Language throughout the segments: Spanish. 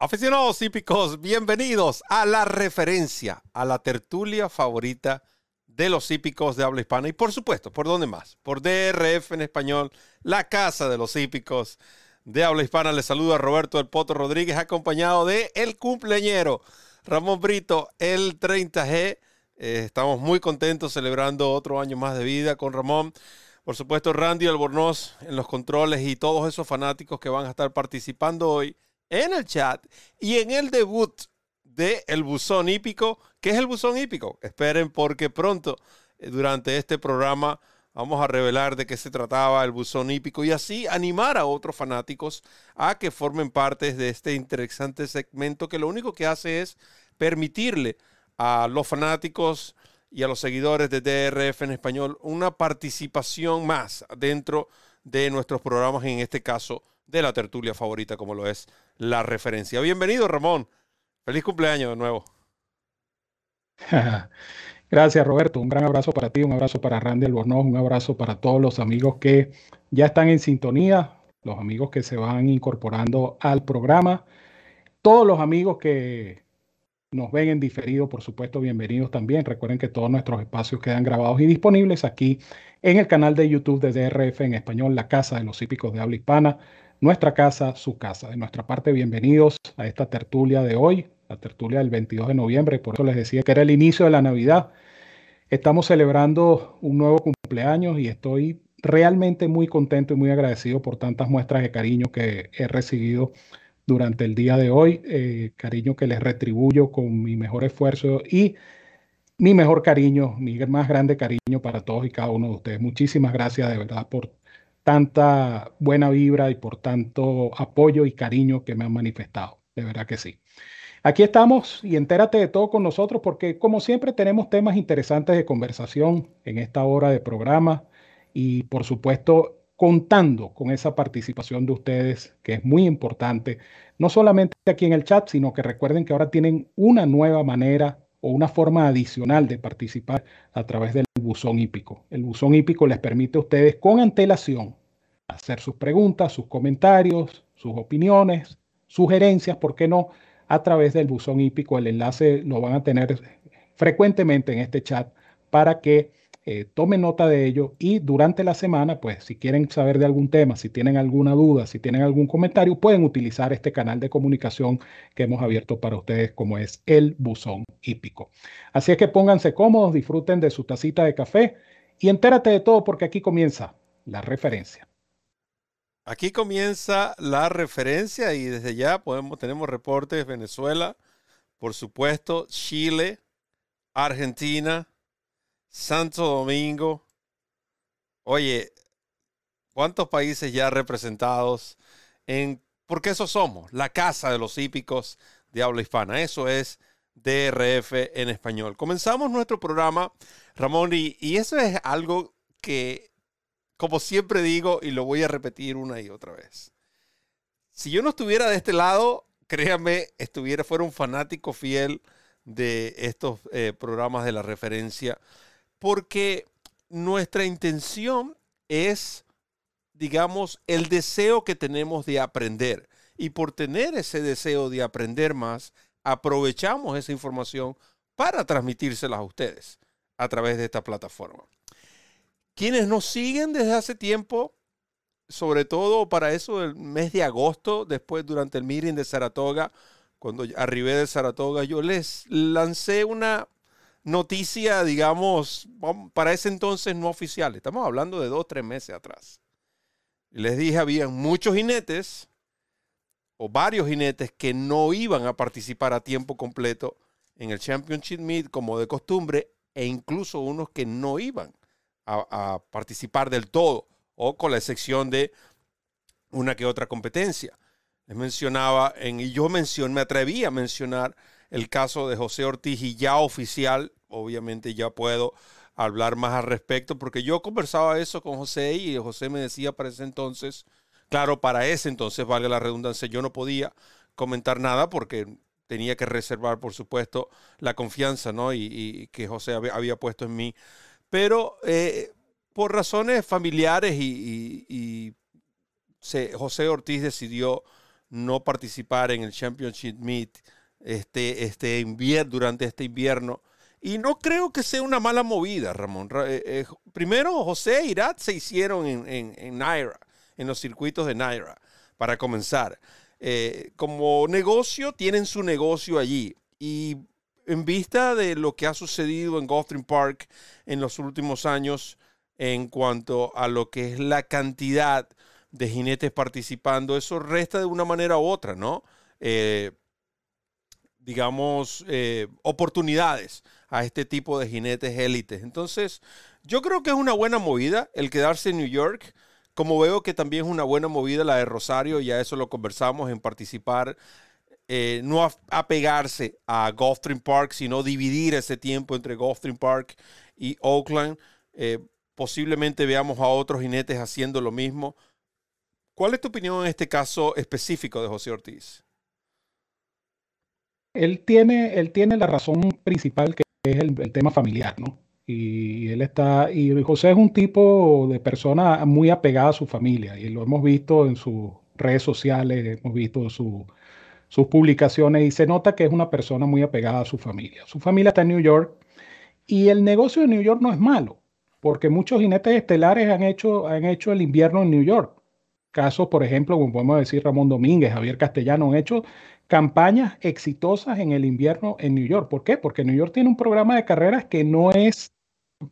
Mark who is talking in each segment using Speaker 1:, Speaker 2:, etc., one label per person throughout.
Speaker 1: Aficionados hípicos, bienvenidos a la referencia, a la tertulia favorita de los hípicos de habla hispana y por supuesto, ¿por dónde más? Por DRF en español, la casa de los hípicos de habla hispana. Les saluda Roberto El Poto Rodríguez, acompañado de el cumpleañero Ramón Brito, el 30G. Eh, estamos muy contentos celebrando otro año más de vida con Ramón. Por supuesto, Randy Albornoz en los controles y todos esos fanáticos que van a estar participando hoy en el chat y en el debut de El Buzón Hípico. ¿Qué es el Buzón Hípico? Esperen porque pronto, eh, durante este programa, vamos a revelar de qué se trataba el Buzón Hípico y así animar a otros fanáticos a que formen parte de este interesante segmento que lo único que hace es permitirle a los fanáticos y a los seguidores de DRF en español una participación más dentro de nuestros programas, en este caso de la tertulia favorita como lo es la referencia. Bienvenido, Ramón. Feliz cumpleaños de nuevo.
Speaker 2: Gracias, Roberto. Un gran abrazo para ti, un abrazo para Randy Albornoz, un abrazo para todos los amigos que ya están en sintonía, los amigos que se van incorporando al programa, todos los amigos que nos ven en diferido, por supuesto, bienvenidos también. Recuerden que todos nuestros espacios quedan grabados y disponibles aquí en el canal de YouTube de DRF en español, la Casa de los Hípicos de Habla Hispana nuestra casa, su casa. De nuestra parte, bienvenidos a esta tertulia de hoy, la tertulia del 22 de noviembre. Por eso les decía que era el inicio de la Navidad. Estamos celebrando un nuevo cumpleaños y estoy realmente muy contento y muy agradecido por tantas muestras de cariño que he recibido durante el día de hoy. Eh, cariño que les retribuyo con mi mejor esfuerzo y mi mejor cariño, mi más grande cariño para todos y cada uno de ustedes. Muchísimas gracias de verdad por tanta buena vibra y por tanto apoyo y cariño que me han manifestado. De verdad que sí. Aquí estamos y entérate de todo con nosotros porque como siempre tenemos temas interesantes de conversación en esta hora de programa y por supuesto contando con esa participación de ustedes que es muy importante, no solamente aquí en el chat, sino que recuerden que ahora tienen una nueva manera o una forma adicional de participar a través del buzón hípico. El buzón hípico les permite a ustedes con antelación hacer sus preguntas, sus comentarios, sus opiniones, sugerencias, ¿por qué no? A través del buzón hípico. El enlace lo van a tener frecuentemente en este chat para que eh, tomen nota de ello y durante la semana, pues si quieren saber de algún tema, si tienen alguna duda, si tienen algún comentario, pueden utilizar este canal de comunicación que hemos abierto para ustedes como es el buzón hípico. Así es que pónganse cómodos, disfruten de su tacita de café y entérate de todo porque aquí comienza la referencia.
Speaker 1: Aquí comienza la referencia y desde ya podemos, tenemos reportes Venezuela, por supuesto, Chile, Argentina, Santo Domingo. Oye, ¿cuántos países ya representados en... Porque eso somos, la casa de los hípicos de habla hispana. Eso es DRF en español. Comenzamos nuestro programa, Ramón, y, y eso es algo que como siempre digo, y lo voy a repetir una y otra vez. Si yo no estuviera de este lado, créanme, estuviera, fuera un fanático fiel de estos eh, programas de la referencia, porque nuestra intención es, digamos, el deseo que tenemos de aprender. Y por tener ese deseo de aprender más, aprovechamos esa información para transmitírselas a ustedes a través de esta plataforma. Quienes nos siguen desde hace tiempo, sobre todo para eso del mes de agosto, después durante el meeting de Saratoga, cuando arribé de Saratoga, yo les lancé una noticia, digamos, para ese entonces no oficial. Estamos hablando de dos, tres meses atrás. Les dije, había muchos jinetes o varios jinetes que no iban a participar a tiempo completo en el Championship Meet como de costumbre e incluso unos que no iban a, participar del todo o con la excepción de una que otra competencia. Les mencionaba, en, y yo mencioné, me atreví a mencionar el caso de José Ortiz y ya oficial obviamente ya puedo hablar más al respecto, porque yo conversaba eso con José y José me decía para ese entonces, claro, para ese entonces, valga la redundancia, yo no podía comentar nada porque tenía que reservar, por supuesto, la confianza ¿no? y, que José había, puesto en mí. Pero eh, por razones familiares y, José Ortiz decidió no participar en el Championship Meet este, este durante este invierno. Y no creo que sea una mala movida, Ramón. Eh, eh, primero, José e Irat se hicieron en, en, Naira, en los circuitos de Naira, para comenzar. Eh, como negocio, tienen su negocio allí. Y en vista de lo que ha sucedido en Gulfstream Park en los últimos años en cuanto a lo que es la cantidad de jinetes participando, eso resta de una manera u otra, ¿no? digamos, oportunidades a este tipo de jinetes élites. Entonces, yo creo que es una buena movida el quedarse en New York. Como veo que también es una buena movida la de Rosario, ya eso lo conversamos en participar, eh, no apegarse a Gulfstream Park, sino dividir ese tiempo entre Gulfstream Park y Oakland. Eh, posiblemente veamos a otros jinetes haciendo lo mismo. ¿Cuál es tu opinión en este caso específico de José Ortiz?
Speaker 2: Él tiene, él tiene la razón principal que es el, tema familiar, ¿no? Y él está, y José es un tipo de persona muy apegada a su familia, y lo hemos visto en sus redes sociales, hemos visto sus publicaciones, y se nota que es una persona muy apegada a su familia. Su familia está en New York, y el negocio de New York no es malo, porque muchos jinetes estelares han hecho, han hecho el invierno en New York. Casos, por ejemplo, como podemos decir Ramón Domínguez, Javier Castellano, han hecho campañas exitosas en el invierno en New York. ¿Por qué? Porque New York tiene un programa de carreras que no es,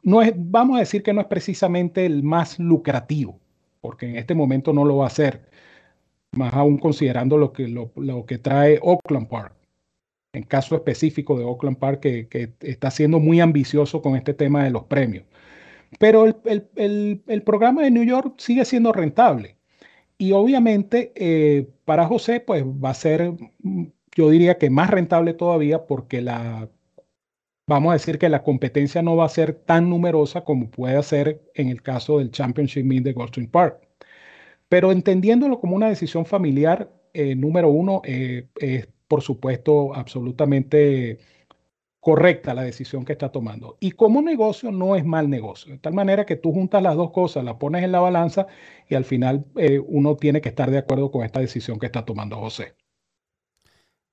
Speaker 2: no es, vamos a decir que no es precisamente el más lucrativo, porque en este momento no lo va a hacer, más aún considerando lo que, lo, que trae Oakland Park. En caso específico de Oakland Park, que, está siendo muy ambicioso con este tema de los premios. Pero el, el programa de New York sigue siendo rentable. Y obviamente eh, para José, pues va a ser, mm, yo diría que más rentable todavía porque la, vamos a decir que la competencia no va a ser tan numerosa como puede ser en el caso del Championship Meet de Goldstream Park. Pero entendiéndolo como una decisión familiar, eh, número uno, eh, es por supuesto absolutamente correcta la decisión que está tomando. Y como negocio no es mal negocio, de tal manera que tú juntas las dos cosas, las pones en la balanza y al final eh, uno tiene que estar de acuerdo con esta decisión que está tomando José.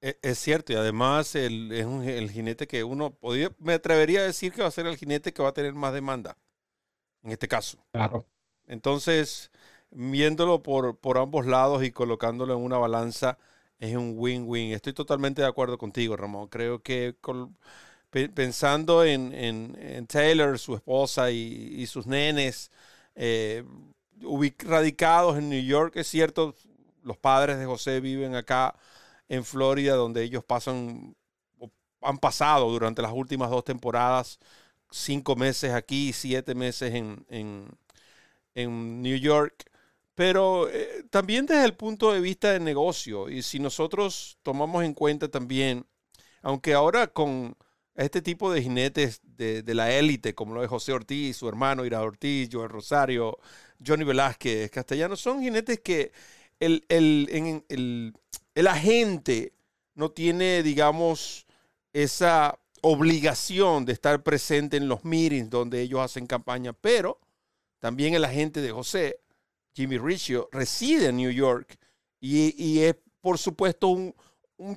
Speaker 1: E, es cierto, y además el, es el jinete que uno podría, me atrevería a decir que va a ser el jinete que va a tener más demanda, en este caso.
Speaker 2: Claro.
Speaker 1: Entonces, viéndolo por, por ambos lados y colocándolo en una balanza, es un win-win. Estoy totalmente de acuerdo contigo, Ramón. Creo que pensando en, Taylor, su esposa y, sus nenes, eh, radicados en New York, es cierto, los padres de José viven acá en Florida, donde ellos pasan, han pasado durante las últimas dos temporadas, cinco meses aquí, siete meses en, en New York. Pero eh, también desde el punto de vista de negocio, y si nosotros tomamos en cuenta también, aunque ahora con este tipo de jinetes de, la élite, como lo es José Ortiz, su hermano Ira Ortiz, Joel Rosario, Johnny Velázquez, Castellano, son jinetes que el, el, el, el agente no tiene, digamos, esa obligación de estar presente en los meetings donde ellos hacen campaña, pero también el agente de José Jimmy Riccio, reside en New York y, es, por supuesto, un,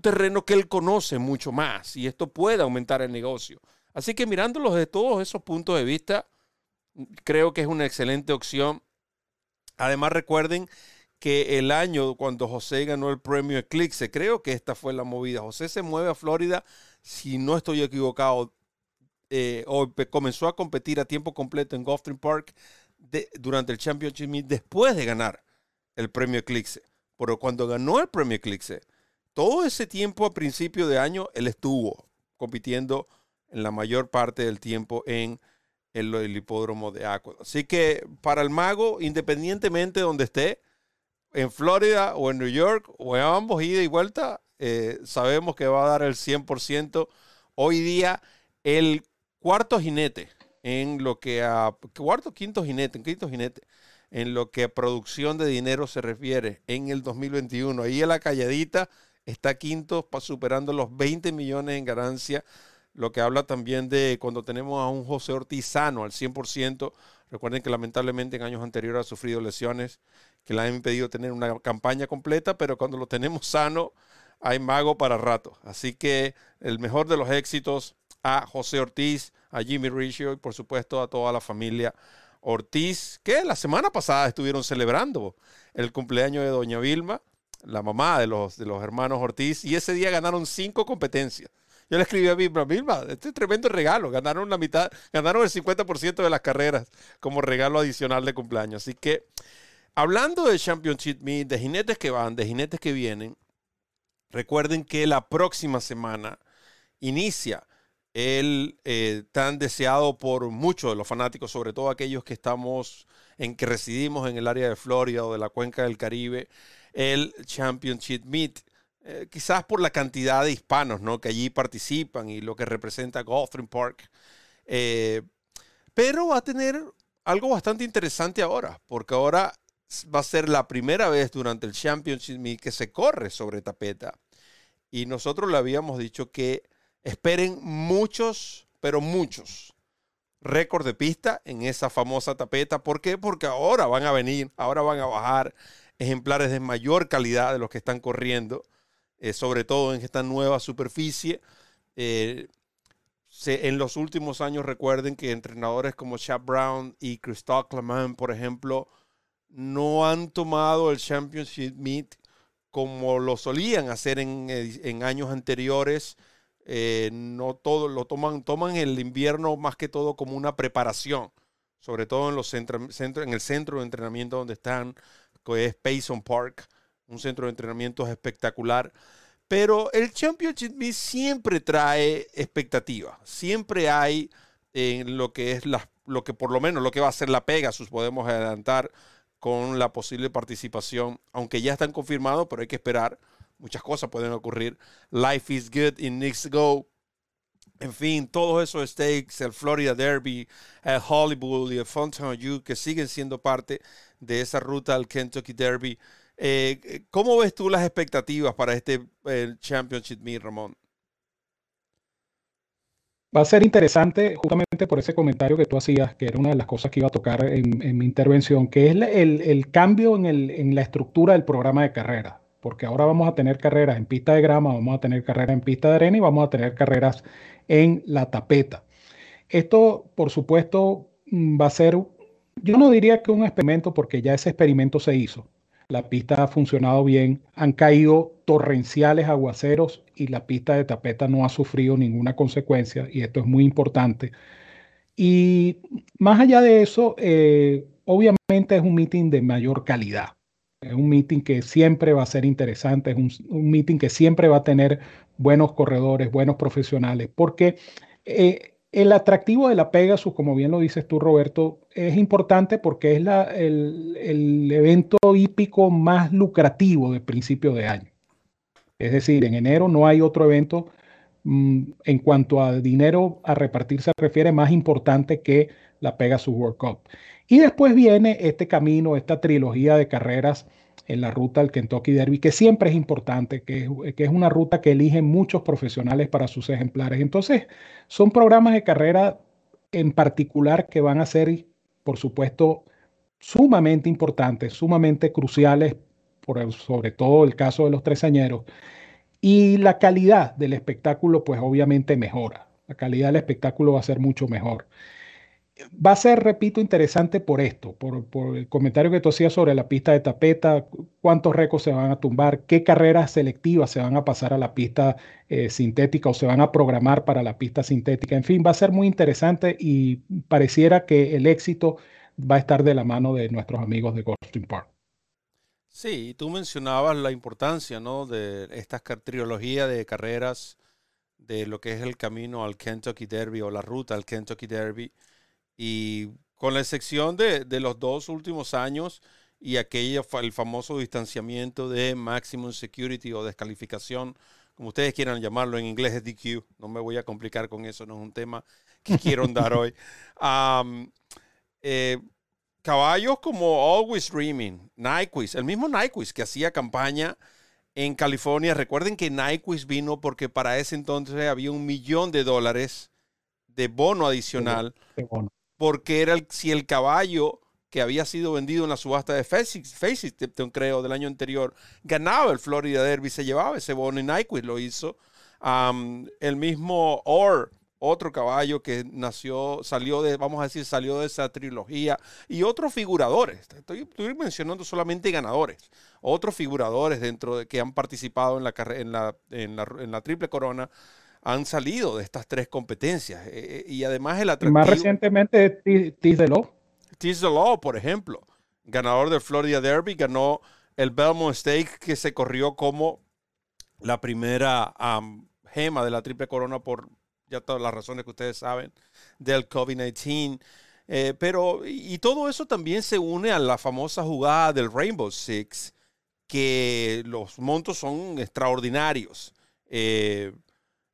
Speaker 1: terreno que él conoce mucho más y esto puede aumentar el negocio. Así que mirándolos de todos esos puntos de vista, creo que es una excelente opción. Además, recuerden que el año cuando José ganó el premio Eclipse, creo que esta fue la movida. José se mueve a Florida, si no estoy equivocado, eh, o comenzó a competir a tiempo completo en Gulfstream Park durante el Championship después de ganar el premio Eclipse. Pero cuando ganó el premio Eclipse, todo ese tiempo a principio de año, él estuvo compitiendo en la mayor parte del tiempo en el, hipódromo de Aqua. Así que para el mago, independientemente de donde esté, en Florida o en New York o en ambos, ida y vuelta, eh, sabemos que va a dar el 100%. Hoy día, el cuarto jinete en lo que a cuarto, quinto jinete, quinto jinete en lo que a producción de dinero se refiere en el 2021. Ahí en la calladita está quinto, superando los 20 millones en ganancia, lo que habla también de cuando tenemos a un José Ortiz sano al 100%. Recuerden que lamentablemente en años anteriores ha sufrido lesiones que le han impedido tener una campaña completa, pero cuando lo tenemos sano, hay mago para rato. Así que el mejor de los éxitos a José Ortiz, a Jimmy Riccio y por supuesto a toda la familia Ortiz, que la semana pasada estuvieron celebrando el cumpleaños de Doña Vilma, la mamá de los, de los hermanos Ortiz, y ese día ganaron cinco competencias. Yo le escribí a Vilma, Vilma, este es tremendo regalo, ganaron la mitad, ganaron el 50% de las carreras como regalo adicional de cumpleaños. Así que, hablando de Championship Meet, de jinetes que van, de jinetes que vienen, recuerden que la próxima semana inicia el eh, tan deseado por muchos de los fanáticos, sobre todo aquellos que estamos en que residimos en el área de Florida o de la cuenca del Caribe, el Championship Meet. Eh, quizás por la cantidad de hispanos ¿no? que allí participan y lo que representa Gulfstream Park. Eh, pero va a tener algo bastante interesante ahora, porque ahora va a ser la primera vez durante el Championship Meet que se corre sobre tapeta. Y nosotros le habíamos dicho que Esperen muchos, pero muchos récords de pista en esa famosa tapeta. ¿Por qué? Porque ahora van a venir, ahora van a bajar ejemplares de mayor calidad de los que están corriendo, eh, sobre todo en esta nueva superficie. Eh, en los últimos años recuerden que entrenadores como Chad Brown y Christophe Clement, por ejemplo, no han tomado el Championship Meet como lo solían hacer en, en años anteriores eh, no todo lo toman, toman el invierno más que todo como una preparación, sobre todo en, los en el centro de entrenamiento donde están, que es Payson Park, un centro de entrenamiento espectacular. Pero el Championship siempre trae expectativa, siempre hay en lo que es la, lo que por lo menos lo que va a ser la Pegasus, podemos adelantar con la posible participación, aunque ya están confirmados, pero hay que esperar muchas cosas pueden ocurrir. Life is good in Knicks Go. En fin, todos esos stakes, el Florida Derby, el Hollywood y el Fontainebleau, que siguen siendo parte de esa ruta al Kentucky Derby. Eh, ¿Cómo ves tú las expectativas para este Championship Meet, Ramón?
Speaker 2: Va a ser interesante justamente por ese comentario que tú hacías, que era una de las cosas que iba a tocar en, mi intervención, que es el, el cambio en, el, en, la estructura del programa de carrera porque ahora vamos a tener carreras en pista de grama, vamos a tener carreras en pista de arena y vamos a tener carreras en la tapeta. Esto, por supuesto, mm, va a ser, yo no diría que un experimento, porque ya ese experimento se hizo. La pista ha funcionado bien, han caído torrenciales aguaceros y la pista de tapeta no ha sufrido ninguna consecuencia, y esto es muy importante. Y más allá de eso, eh, obviamente es un meeting de mayor calidad. Es un meeting que siempre va a ser interesante, es un, meeting que siempre va a tener buenos corredores, buenos profesionales, porque eh, el atractivo de la Pegasus, como bien lo dices tú, Roberto, es importante porque es la, el, el, evento hípico más lucrativo de principio de año. Es decir, en enero no hay otro evento mm, en cuanto a dinero a repartir se refiere más importante que la Pegasus World Cup. Y después viene este camino, esta trilogía de carreras en la ruta del Kentucky Derby, que siempre es importante, que, es una ruta que eligen muchos profesionales para sus ejemplares. Entonces, son programas de carrera en particular que van a ser, por supuesto, sumamente importantes, sumamente cruciales, sobre todo el caso de los tresañeros. Y la calidad del espectáculo, pues obviamente mejora. La calidad del espectáculo va a ser mucho mejor va a ser, repito, interesante por esto, por, el comentario que tú hacías sobre la pista de tapeta, cuántos récords se van a tumbar, qué carreras selectivas se van a pasar a la pista eh, sintética o se van a programar para la pista sintética. En fin, va a ser muy interesante y pareciera que el éxito va a estar de la mano de nuestros amigos de Gulfstream Park.
Speaker 1: Sí, tú mencionabas la importancia ¿no? de esta trilogía de carreras de lo que es el camino al Kentucky Derby o la ruta al Kentucky Derby y con la excepción de, los dos últimos años y aquella, el famoso distanciamiento de maximum security o descalificación como ustedes quieran llamarlo, en inglés es DQ, no me voy a complicar con eso, no es un tema que quiero andar hoy. Eh, caballos como Always Dreaming, Nyquist, el mismo Nyquist que hacía campaña en California. Recuerden que Nyquist vino porque para ese entonces había un millón de dólares de bono adicional, porque era el, si el caballo que había sido vendido en la subasta de Facetipton, creo, del año anterior, ganaba el Florida Derby, se llevaba ese bono y Nyquist lo hizo. el mismo Orr otro caballo que nació, salió de, vamos a decir, salió de esa trilogía, y otros figuradores. Estoy, mencionando solamente ganadores, otros figuradores dentro de que han participado en la, en en la, en la triple corona han salido de estas tres competencias. Eh, eh, y además el atractivo...
Speaker 2: Más recientemente, Tiz de Law.
Speaker 1: Tiz de Law, por ejemplo, ganador del Florida Derby, ganó el Belmont Stake que se corrió como la primera gema de la triple corona por ya todas las razones que ustedes saben del COVID-19. Eh, pero, y todo eso también se une a la famosa jugada del Rainbow Six, que los montos son extraordinarios. Eh,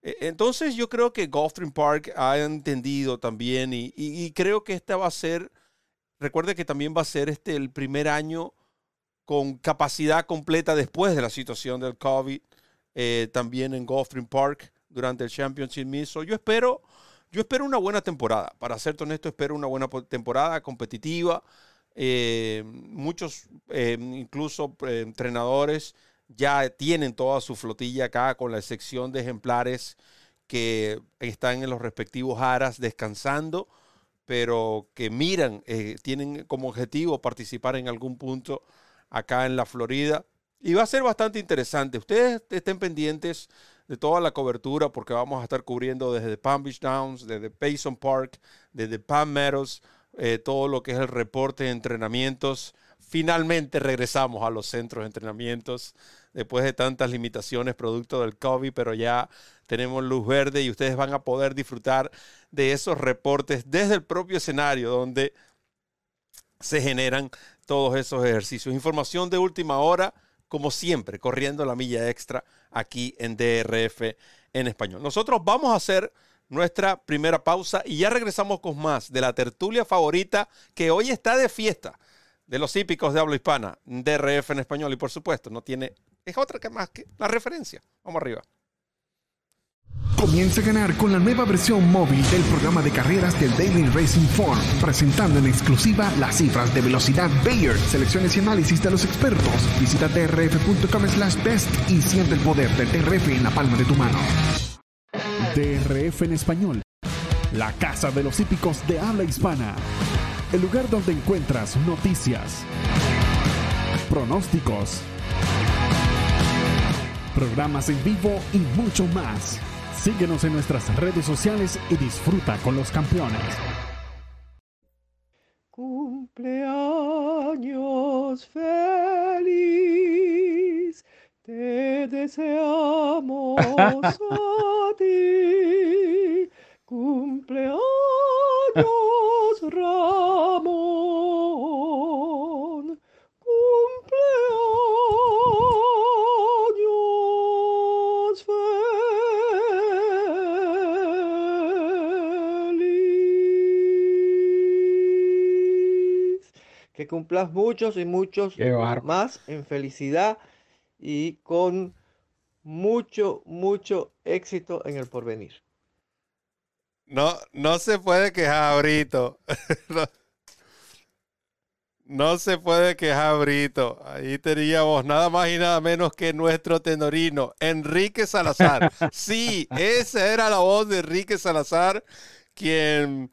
Speaker 1: entonces yo creo que Gulfstream Park ha entendido también y, creo que esta va a ser, recuerde que también va a ser este el primer año con capacidad completa después de la situación del COVID, eh, también en Gulfstream Park durante el Championship Miso. Yo espero, yo espero una buena temporada. Para ser honesto, espero una buena temporada competitiva. Eh, muchos, eh, incluso entrenadores, ya tienen toda su flotilla acá, con la excepción de ejemplares que están en los respectivos aras descansando, pero que miran, tienen como objetivo participar en algún punto acá en la Florida. Y va a ser bastante interesante. Ustedes estén pendientes de toda la cobertura porque vamos a estar cubriendo desde Palm Beach Downs, desde Payson Park, desde Palm Meadows, eh, todo lo que es el reporte de entrenamientos. Finalmente regresamos a los centros de entrenamientos después de tantas limitaciones producto del COVID, pero ya tenemos luz verde y ustedes van a poder disfrutar de esos reportes desde el propio escenario donde se generan todos esos ejercicios. Información de última hora como siempre, corriendo la milla extra aquí en DRF en español. Nosotros vamos a hacer nuestra primera pausa y ya regresamos con más de la tertulia favorita que hoy está de fiesta de los hípicos de habla hispana, DRF en español y por supuesto no tiene, es otra que más que la referencia. Vamos arriba.
Speaker 3: Comienza a ganar con la nueva versión móvil del programa de carreras del Daily Racing Form, presentando en exclusiva las cifras de velocidad Bayer, selecciones y análisis de los expertos. Visita drf.com slash best y siente el poder del DRF en la palma de tu mano. DRF en español, la casa de los hípicos de habla hispana. El lugar donde encuentras noticias, pronósticos, programas en vivo y mucho más. Síguenos en nuestras redes sociales y disfruta con los campeones.
Speaker 4: Cumpleaños feliz, te deseamos a ti. Cumpleaños Ramón. Que cumplas muchos y muchos más en felicidad y con mucho, mucho éxito en el porvenir.
Speaker 1: No, no se puede quejar, Brito. no, se puede quejar, Brito. Ahí teníamos nada más y nada menos que nuestro tenorino, Enrique Salazar. Sí, esa era la voz de Enrique Salazar, quien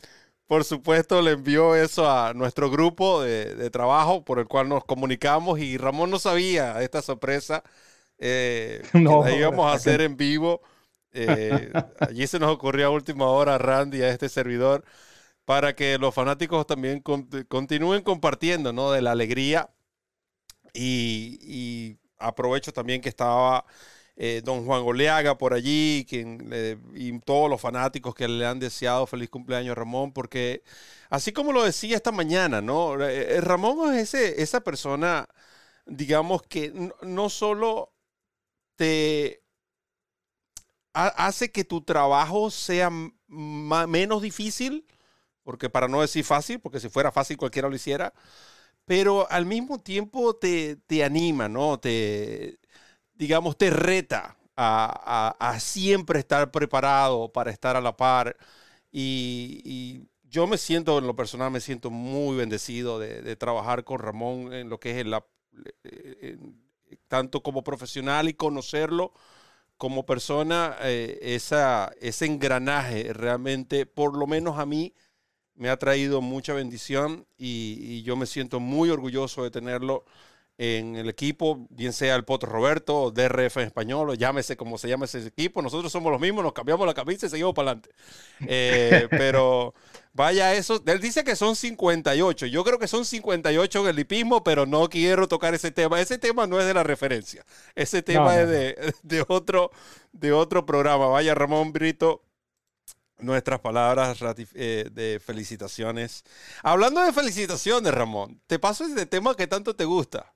Speaker 1: por supuesto, le envió eso a nuestro grupo de, trabajo por el cual nos comunicamos y Ramón no sabía esta sorpresa eh, no, que la íbamos a hacer en vivo. Eh, allí se nos ocurrió a última hora, Randy, a este servidor, para que los fanáticos también continúen compartiendo ¿no? de la alegría. y aprovecho también que estaba eh, don Juan Goleaga por allí, quien, y todos los fanáticos que le han deseado feliz cumpleaños a Ramón, porque así como lo decía esta mañana, ¿no? Eh, eh, Ramón es esa persona, digamos, que no solo te hace que tu trabajo sea menos difícil, porque para no decir fácil, porque si fuera fácil cualquiera lo hiciera, pero al mismo tiempo te, te anima, ¿no? Te, digamos, te reta a, a, siempre estar preparado para estar a la par. Y, yo me siento, en lo personal, me siento muy bendecido de, de trabajar con Ramón en lo que es el, tanto como profesional y conocerlo como persona, eh, esa, ese engranaje realmente, por lo menos a mí, me ha traído mucha bendición y, yo me siento muy orgulloso de tenerlo en el equipo, bien sea el Potro Roberto o DRF en español, o llámese como se llama ese equipo. Nosotros somos los mismos, nos cambiamos la camisa y seguimos para adelante. Eh, pero vaya eso, él dice que son 58. Yo creo que son 58 en el hipismo, pero no quiero tocar ese tema. Ese tema no es de la referencia. Ese tema es de, de, otro, de otro programa. Vaya Ramón Brito, nuestras palabras eh, de felicitaciones. Hablando de felicitaciones, Ramón, te paso ese tema que tanto te gusta.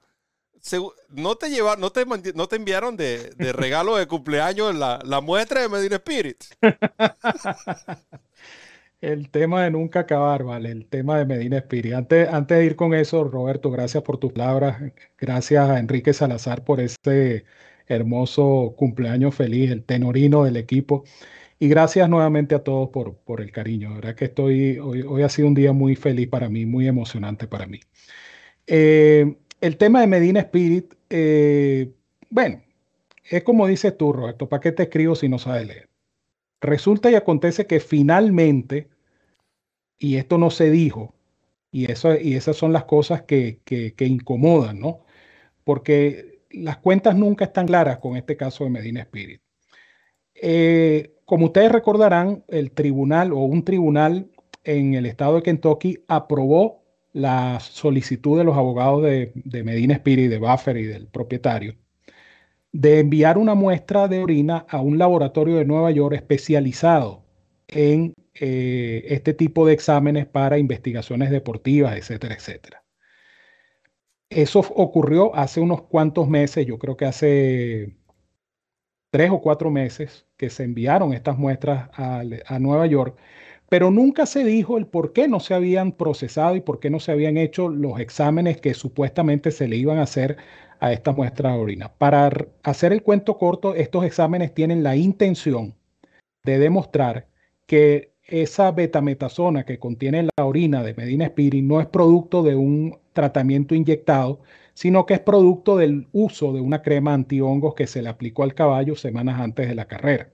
Speaker 1: ¿No te, lleva, no te, no te enviaron de, regalo de cumpleaños la, muestra de Medina Spirit?
Speaker 2: el tema de nunca acabar, ¿vale? El tema de Medina Spirit. Antes, antes de ir con eso, Roberto, gracias por tus palabras. Gracias a Enrique Salazar por este hermoso cumpleaños feliz, el tenorino del equipo. Y gracias nuevamente a todos por, el cariño. La que hoy, hoy, ha sido un día muy feliz para mí, muy emocionante para mí. Eh, el tema de Medina Spirit, eh, bueno, es como dices tú, Roberto, ¿para qué te escribo si no sabes leer? Resulta y acontece que finalmente, y esto no se dijo, y, eso, y esas son las cosas que, que, incomodan, ¿no? Porque las cuentas nunca están claras con este caso de Medina Spirit. Eh, como ustedes recordarán, el tribunal o un tribunal en el estado de Kentucky aprobó la solicitud de los abogados de, Medina Spirit, de Buffer y del propietario de enviar una muestra de orina a un laboratorio de Nueva York especializado en eh, este tipo de exámenes para investigaciones deportivas, etcétera, etcétera. Eso ocurrió hace unos cuantos meses, yo creo que hace tres o cuatro meses que se enviaron estas muestras a, Nueva York, pero nunca se dijo el por qué no se habían procesado y por qué no se habían hecho los exámenes que supuestamente se le iban a hacer a esta muestra de orina. Para hacer el cuento corto, estos exámenes tienen la intención de demostrar que esa betametasona que contiene la orina de Medina Spirit no es producto de un tratamiento inyectado, sino que es producto del uso de una crema antihongos que se le aplicó al caballo semanas antes de la carrera.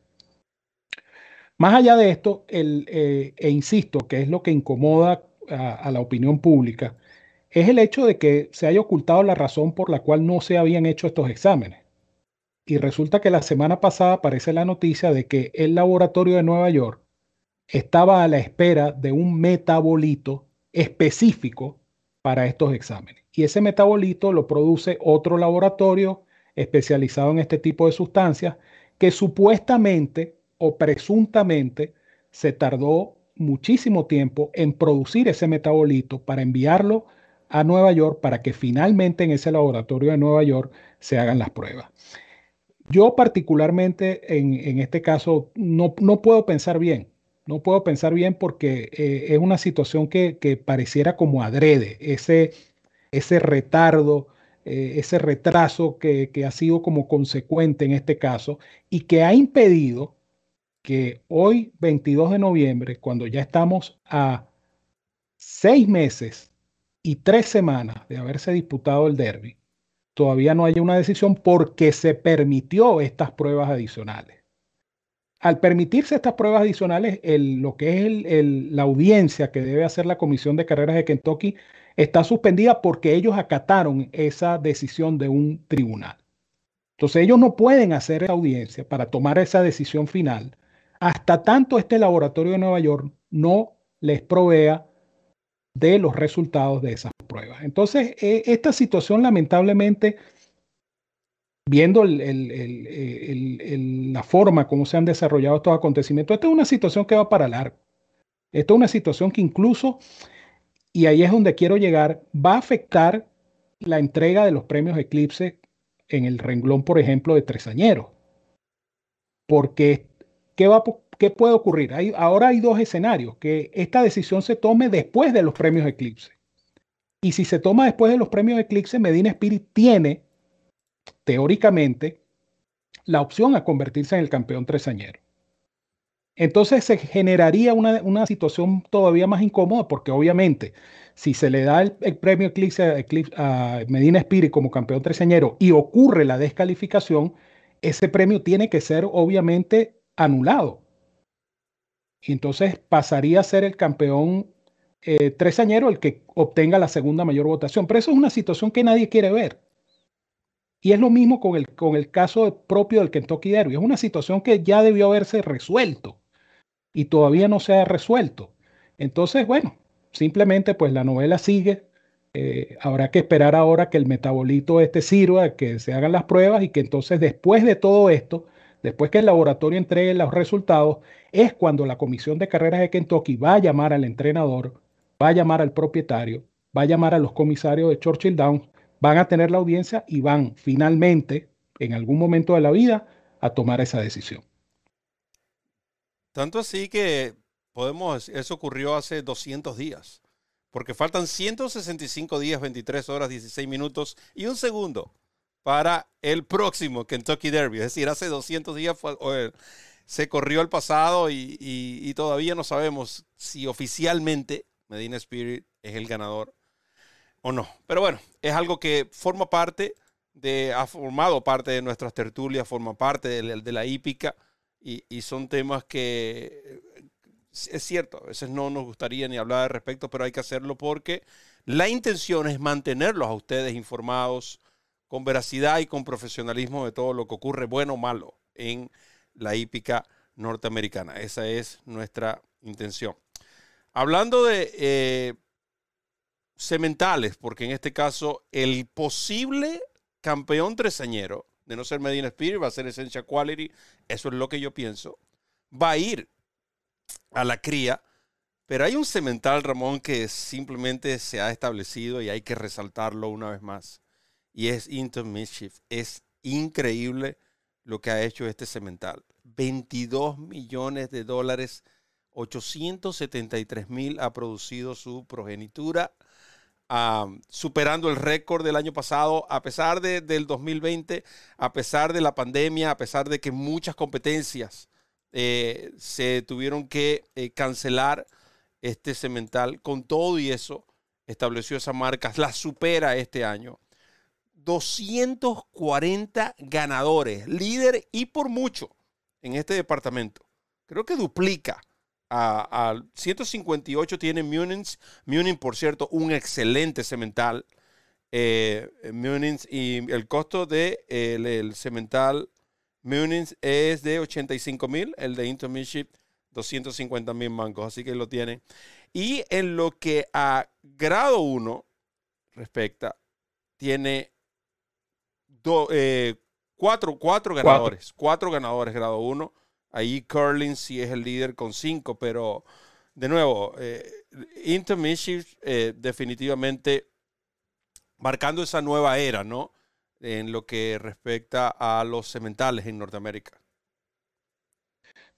Speaker 2: Más allá de esto, eh, e insisto, que es lo que incomoda a, la opinión pública, es el hecho de que se haya ocultado la razón por la cual no se habían hecho estos exámenes. Y resulta que la semana pasada aparece la noticia de que el laboratorio de Nueva York estaba a la espera de un metabolito específico para estos exámenes. Y ese metabolito lo produce otro laboratorio especializado en este tipo de sustancias que supuestamente o presuntamente se tardó muchísimo tiempo en producir ese metabolito para enviarlo a Nueva York para que finalmente en ese laboratorio de Nueva York se hagan las pruebas. Yo particularmente en, este caso no, no puedo pensar bien, no puedo pensar bien porque eh, es una situación que, pareciera como adrede, ese, ese retardo, eh, ese retraso que, ha sido como consecuente en este caso y que ha impedido que hoy, 22 de noviembre, cuando ya estamos a seis meses y tres semanas de haberse disputado el derby, todavía no haya una decisión porque se permitió estas pruebas adicionales al permitirse estas pruebas adicionales, lo que es la audiencia que debe hacer la Comisión de Carreras de Kentucky está suspendida porque ellos acataron esa decisión de un tribunal. Entonces ellos no pueden hacer esa audiencia para tomar esa decisión final hasta tanto este laboratorio de Nueva York no les provea de los resultados de esas pruebas. Entonces, e, esta situación lamentablemente viendo la forma como se han desarrollado estos acontecimientos, esta es una situación que va para largo. Esta es una situación que incluso, y ahí es donde quiero llegar, va a afectar la entrega de los premios Eclipse en el renglón, por ejemplo, de Tresañero. porque ¿qué, va, qué puede ocurrir? Hay, ahora hay dos escenarios, que esta decisión se tome después de los premios Eclipse. Y si se toma después de los premios Eclipse, Medina Spirit tiene, teóricamente, la opción a convertirse en el campeón tresañero. Entonces se generaría una, situación todavía más incómoda porque obviamente si se le da el, premio Eclipse, a Medina Spirit como campeón treseñero y ocurre la descalificación, ese premio tiene que ser obviamente anulado. Y entonces pasaría a ser el campeón eh, tresañero el que obtenga la segunda mayor votación. Pero eso es una situación que nadie quiere ver. Y es lo mismo con el, con el caso propio del Kentucky Derby. Es una situación que ya debió haberse resuelto y todavía no se ha resuelto. Entonces, bueno, simplemente pues la novela sigue. Eh, habrá que esperar ahora que el metabolito este sirva, que se hagan las pruebas y que entonces después de todo esto, después que el laboratorio entregue los resultados, es cuando la comisión de carreras de Kentucky va a llamar al entrenador, va a llamar al propietario, va a llamar a los comisarios de Churchill Downs, van a tener la audiencia y van finalmente, en algún momento de la vida, a tomar esa decisión.
Speaker 1: Tanto así que podemos, eso ocurrió hace 200 días, porque faltan 165 días, 23 horas, 16 minutos y un segundo para el próximo Kentucky Derby. Es decir, hace 200 días se corrió el pasado y, todavía no sabemos si oficialmente Medina Spirit es el ganador o no. Pero bueno, es algo que forma parte de, ha formado parte de nuestras tertulias, forma parte de, la hípica y, son temas que eh, es cierto, a veces no nos gustaría ni hablar respecto, pero hay que hacerlo porque la intención es mantenerlos a ustedes informados con veracidad y con profesionalismo de todo lo que ocurre, bueno o malo, en la hípica norteamericana. Esa es nuestra intención. Hablando de eh, sementales, porque en este caso el posible campeón tresañero de no ser Medina Spirit, va a ser Essential Quality, eso es lo que yo pienso. Va a ir a la cría, pero hay un cemental, Ramón, que simplemente se ha establecido y hay que resaltarlo una vez más. Y es Into Mischief. Es increíble lo que ha hecho este cemental. 22 millones de dólares, 873 mil ha producido su progenitura superando el récord del año pasado, a pesar de, del 2020, a pesar de la pandemia, a pesar de que muchas competencias eh, se tuvieron que eh, cancelar este cemental. Con todo y eso, estableció esa marca, la supera este año. 240 ganadores, líder y por mucho en este departamento. Creo que duplica a, 158 tiene Munins. Munin, por cierto, un excelente cemental. Eh, Munins y el costo de el, cemental Munins es de 85 mil, el de Intermiship 250 mil mancos, así que lo tienen. Y en lo que a grado 1 respecta, tiene eh, cuatro, cuatro ganadores, cuatro ganadores grado 1 Ahí Curling sí es el líder con cinco, pero de nuevo, eh, eh, definitivamente marcando esa nueva era, ¿no? En lo que respecta a los cementales en Norteamérica.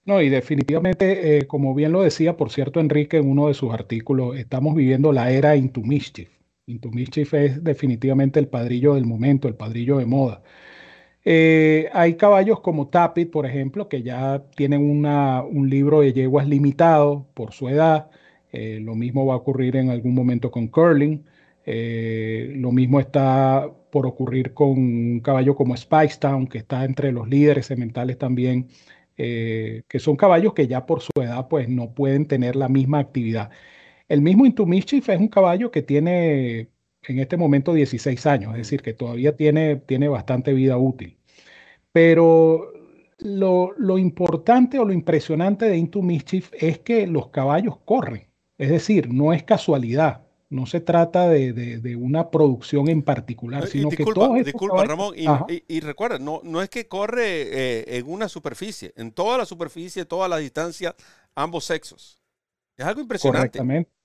Speaker 2: No, y definitivamente, eh, como bien lo decía, por cierto, Enrique, en uno de sus artículos, estamos viviendo la era Into Mischief. Into Mischief es definitivamente el padrillo del momento, el padrillo de moda. Eh, hay caballos como Tapit, por ejemplo, que ya tienen un libro de yeguas limitado por su edad. Eh, lo mismo va a ocurrir en algún momento con Curling. Eh, lo mismo está por ocurrir con un caballo como Spiketown, que está entre los líderes sementales también, que son caballos que ya por su edad pues no pueden tener la misma actividad. El mismo Intumichif es un caballo que tiene en este momento 16 años, es decir, que todavía tiene, tiene bastante vida útil. Pero lo, importante o lo impresionante de Into Mischief es que los caballos corren, es decir, no es casualidad. No se trata de, una producción en particular, sino que todo
Speaker 1: Disculpa, Ramón, y, recuerda, no, no es que corre eh, en una superficie, en toda la superficie, toda la distancia, ambos sexos. Es algo impresionante.
Speaker 2: Correctamente.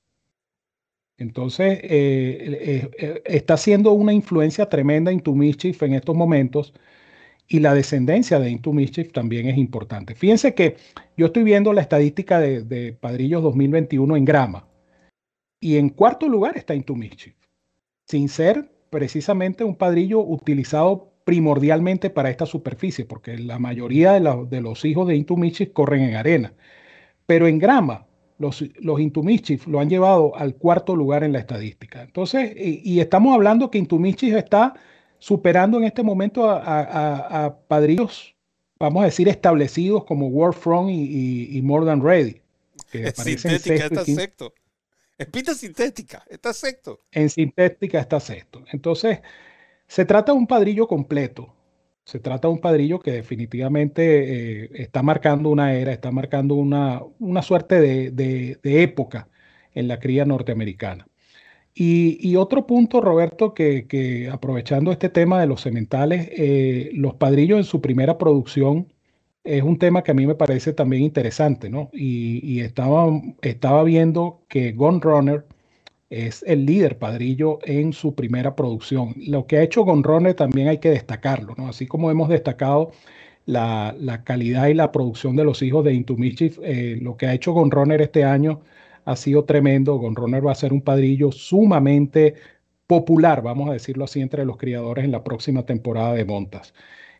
Speaker 2: Entonces, eh, eh, está haciendo una influencia tremenda en tu Mischief en estos momentos. y la descendencia de Into Mischief también es importante. Fíjense que yo estoy viendo la estadística de, de Padrillos 2021 en grama y en cuarto lugar está Into Mischief, sin ser precisamente un padrillo utilizado primordialmente para esta superficie, porque la mayoría de, los hijos de Into Mischief corren en arena. Pero en grama, los, los Mischief lo han llevado al cuarto lugar en la estadística. Entonces, y, estamos hablando que Into Mischief está superando en este momento a, padrillos, vamos a decir, establecidos como Warfront y, y, More Than Ready.
Speaker 1: Que sintética está sexto. En pista sintética está sexto.
Speaker 2: En sintética está sexto. Entonces, se trata de un padrillo completo. Se trata de un padrillo que definitivamente eh, está marcando una era, está marcando una, una suerte de, época en la cría norteamericana. Y, otro punto, Roberto, que, aprovechando este tema de los sementales, eh, los padrillos en su primera producción es un tema que a mí me parece también interesante, ¿no? Y, estaba, estaba viendo que Gun Runner es el líder padrillo en su primera producción. Lo que ha hecho Gonrone también hay que destacarlo, ¿no? Así como hemos destacado la, calidad y la producción de los hijos de Into eh, lo que ha hecho Gonroner este año ha sido tremendo. Gonroner va a ser un padrillo sumamente popular, vamos a decirlo así, entre los criadores en la próxima temporada de Montas.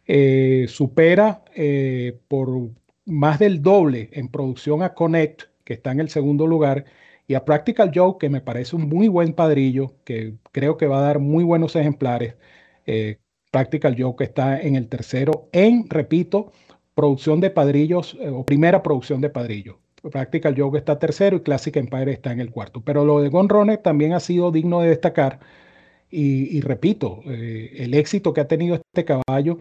Speaker 2: Eh, supera eh, por más del doble en producción a Connect, que está en el segundo lugar, y a Practical Joke, que me parece un muy buen padrillo, que creo que va a dar muy buenos ejemplares. Eh, Practical Joke está en el tercero en, repito, producción de padrillos eh, o primera producción de padrillos. Practical Joke está tercero y Classic Empire está en el cuarto. Pero lo de Gon también ha sido digno de destacar. Y, repito, eh, el éxito que ha tenido este caballo,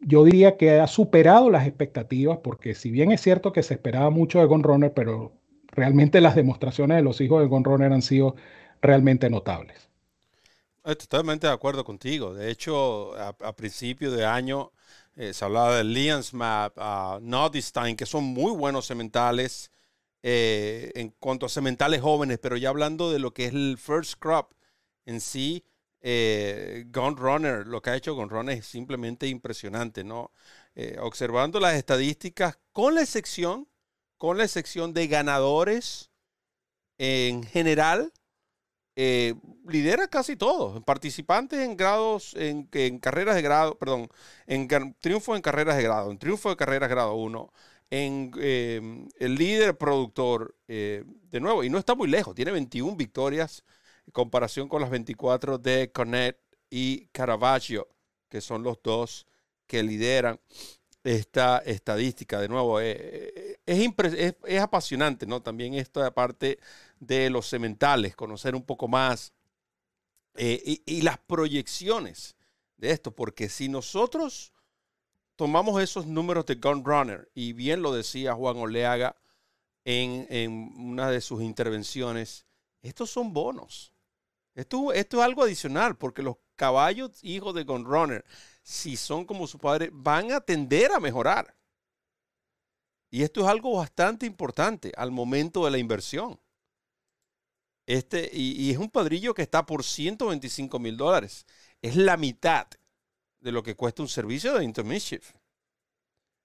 Speaker 2: yo diría que ha superado las expectativas, porque si bien es cierto que se esperaba mucho de Gon pero realmente las demostraciones de los hijos de Gonroner han sido realmente notables.
Speaker 1: Totalmente de acuerdo contigo. De hecho, a, principio de año eh, se hablaba de Lians Map, uh, que son muy buenos sementales eh, en cuanto a sementales jóvenes, pero ya hablando de lo que es el first crop en sí, eh, Runner, lo que ha hecho Runner es simplemente impresionante, ¿no? Eh, observando las estadísticas, con la excepción con la excepción de ganadores en general, eh, lidera casi todos. Participantes en grados, en, carreras de grado, perdón, en triunfo en carreras de grado, en triunfo de carreras grado 1, en em, el líder productor, eh, de nuevo, y no está muy lejos, tiene 21 victorias en comparación con las 24 de Connect y Caravaggio, que son los dos que lideran esta estadística. De nuevo, eh, es, es, apasionante, ¿no? También esta parte de los sementales, conocer un poco más eh, y, las proyecciones de esto, porque si nosotros tomamos esos números de Gun Runner, y bien lo decía Juan Oleaga en, en una de sus intervenciones, estos son bonos. Esto, esto es algo adicional, porque los caballos hijos de Gun Runner si son como su padre, van a tender a mejorar. Y esto es algo bastante importante al momento de la inversión. Este, y, es un padrillo que está por 125 mil dólares. Es la mitad de lo que cuesta un servicio de Intermischief.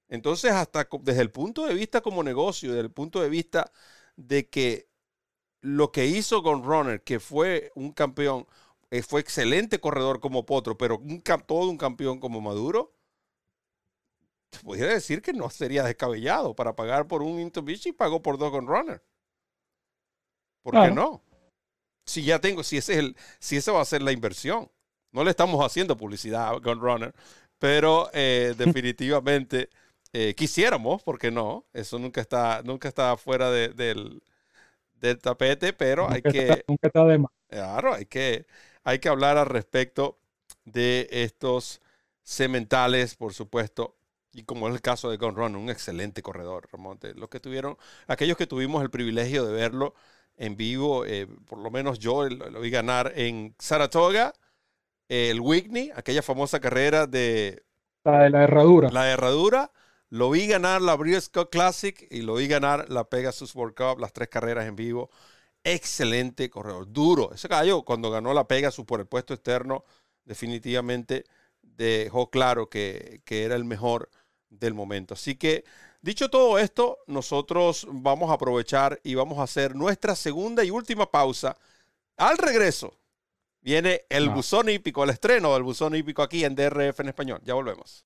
Speaker 1: Entonces, hasta desde el punto de vista como negocio, desde el punto de vista de que lo que hizo con Runner, que fue un campeón, eh, fue excelente corredor como Potro, pero un, todo un campeón como Maduro, podría decir que no sería descabellado para pagar por un y pagó por dos con Runner. ¿Por qué no? Si ya tengo, si ese es el, si esa va a ser la inversión. No le estamos haciendo publicidad a Gun Runner, pero eh, definitivamente eh, quisiéramos, porque no, eso nunca está, nunca está fuera del, del tapete, pero hay que.
Speaker 2: nunca está de más.
Speaker 1: Claro, hay que, hay que hablar al respecto de estos sementales, por supuesto, y como es el caso de Ron, un excelente corredor, Ramonte. Los que tuvieron, aquellos que tuvimos el privilegio de verlo en vivo, eh, por lo menos yo lo, vi ganar en Saratoga, el Whitney, aquella famosa carrera de...
Speaker 2: La de la herradura.
Speaker 1: La herradura. Lo vi ganar la Briscoe Classic y lo vi ganar la Pegasus World Cup, las tres carreras en vivo excelente corredor, duro. Ese caballo, cuando ganó la Pegasus por el puesto externo, definitivamente dejó claro que, que era el mejor del momento. Así que, dicho todo esto, nosotros vamos a aprovechar y vamos a hacer nuestra segunda y última pausa. Al regreso, viene el buzón hípico, el estreno del buzón hípico aquí en DRF en español. Ya volvemos.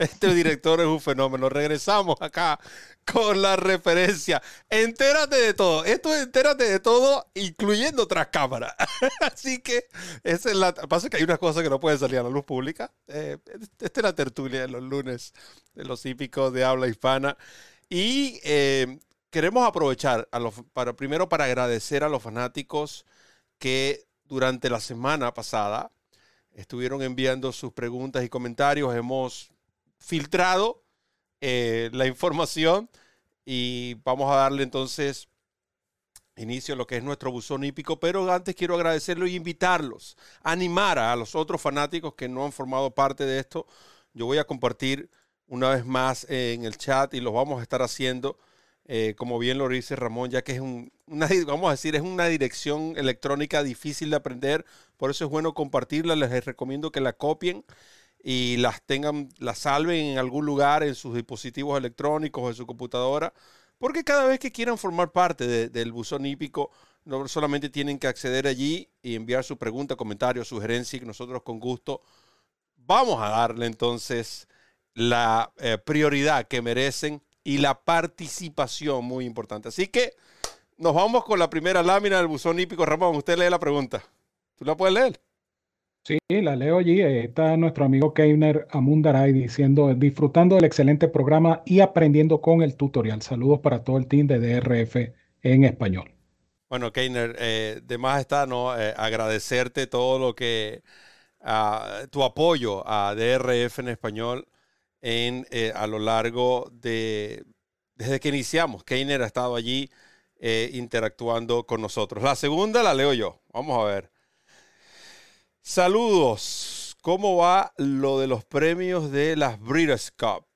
Speaker 1: Este director es un fenómeno. Regresamos acá con la referencia. Entérate de todo. Esto es entérate de todo, incluyendo otras cámaras. Así que esa es la. Pasa que hay unas cosas que no pueden salir a la luz pública. Eh, esta es la tertulia de los lunes de los hípicos de habla hispana. Y eh, queremos aprovechar para, primero para agradecer a los fanáticos que durante la semana pasada estuvieron enviando sus preguntas y comentarios. Hemos filtrado eh, la información y vamos a darle entonces inicio a lo que es nuestro buzón hípico, pero antes quiero agradecerlo y invitarlos, animar a los otros fanáticos que no han formado parte de esto. Yo voy a compartir una vez más en el chat y lo vamos a estar haciendo, eh, como bien lo dice Ramón, ya que es un, una, vamos a decir, es una dirección electrónica difícil de aprender, por eso es bueno compartirla, les recomiendo que la copien y las tengan, las salven en algún lugar en sus dispositivos electrónicos o en su computadora, porque cada vez que quieran formar parte del buzón hípico, no solamente tienen que acceder allí y enviar su pregunta, comentario, sugerencia, y nosotros con gusto vamos a darle entonces la eh, prioridad que merecen y la participación muy importante. Así que nos vamos con la primera lámina del buzón hípico. Ramón, usted lee la pregunta. ¿Tú la puedes leer?
Speaker 2: Sí, la leo allí. Está nuestro amigo Keiner Amundaray diciendo, disfrutando del excelente programa y aprendiendo con el tutorial. Saludos para todo el team de DRF en español.
Speaker 1: Bueno, Keiner, eh, de más está no eh, agradecerte todo lo que, uh, tu apoyo a DRF en español en, eh, a lo largo de, desde que iniciamos. Keiner ha estado allí interactuando con nosotros. La segunda la leo yo. Vamos a ver. Saludos. ¿Cómo va lo de los premios de las Breeders' Cup?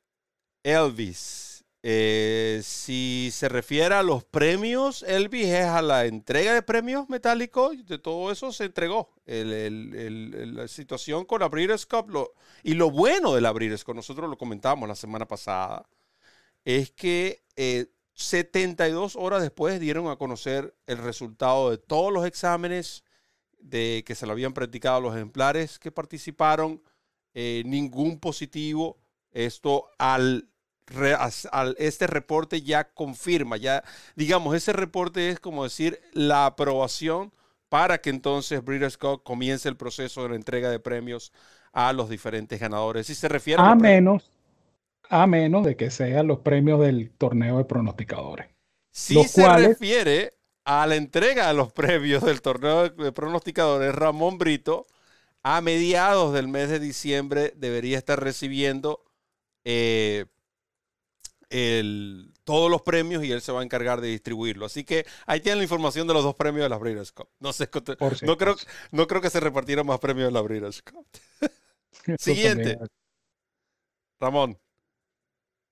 Speaker 1: Elvis. Eh, si se refiere a los premios, Elvis es a la entrega de premios metálicos. De todo eso se entregó. la situación con la Breeders' Cup y lo bueno de la Breeders' Cup, nosotros lo comentamos la semana pasada, es que 72 eh, horas después dieron a conocer el resultado de todos los exámenes de que se lo habían practicado los ejemplares que participaron, eh, ningún positivo. Esto al, al, este reporte ya confirma, ya digamos, ese reporte es como decir la aprobación para que entonces Breeders' Cup comience el proceso de la entrega de premios a los diferentes ganadores. Si se refiere
Speaker 2: a, menos, a menos de que sean los premios del torneo de pronosticadores.
Speaker 1: Si se refiere a la entrega de los premios del torneo de pronosticadores, Ramón Brito, a mediados del mes de diciembre debería estar recibiendo eh, todos los premios y él se va a encargar de distribuirlo. Así que ahí tienen la información de los dos premios de la Breeders' Cup. No, sé, no, creo, no creo que se repartieran más premios de la Breeders' Cup. Siguiente. Ramón.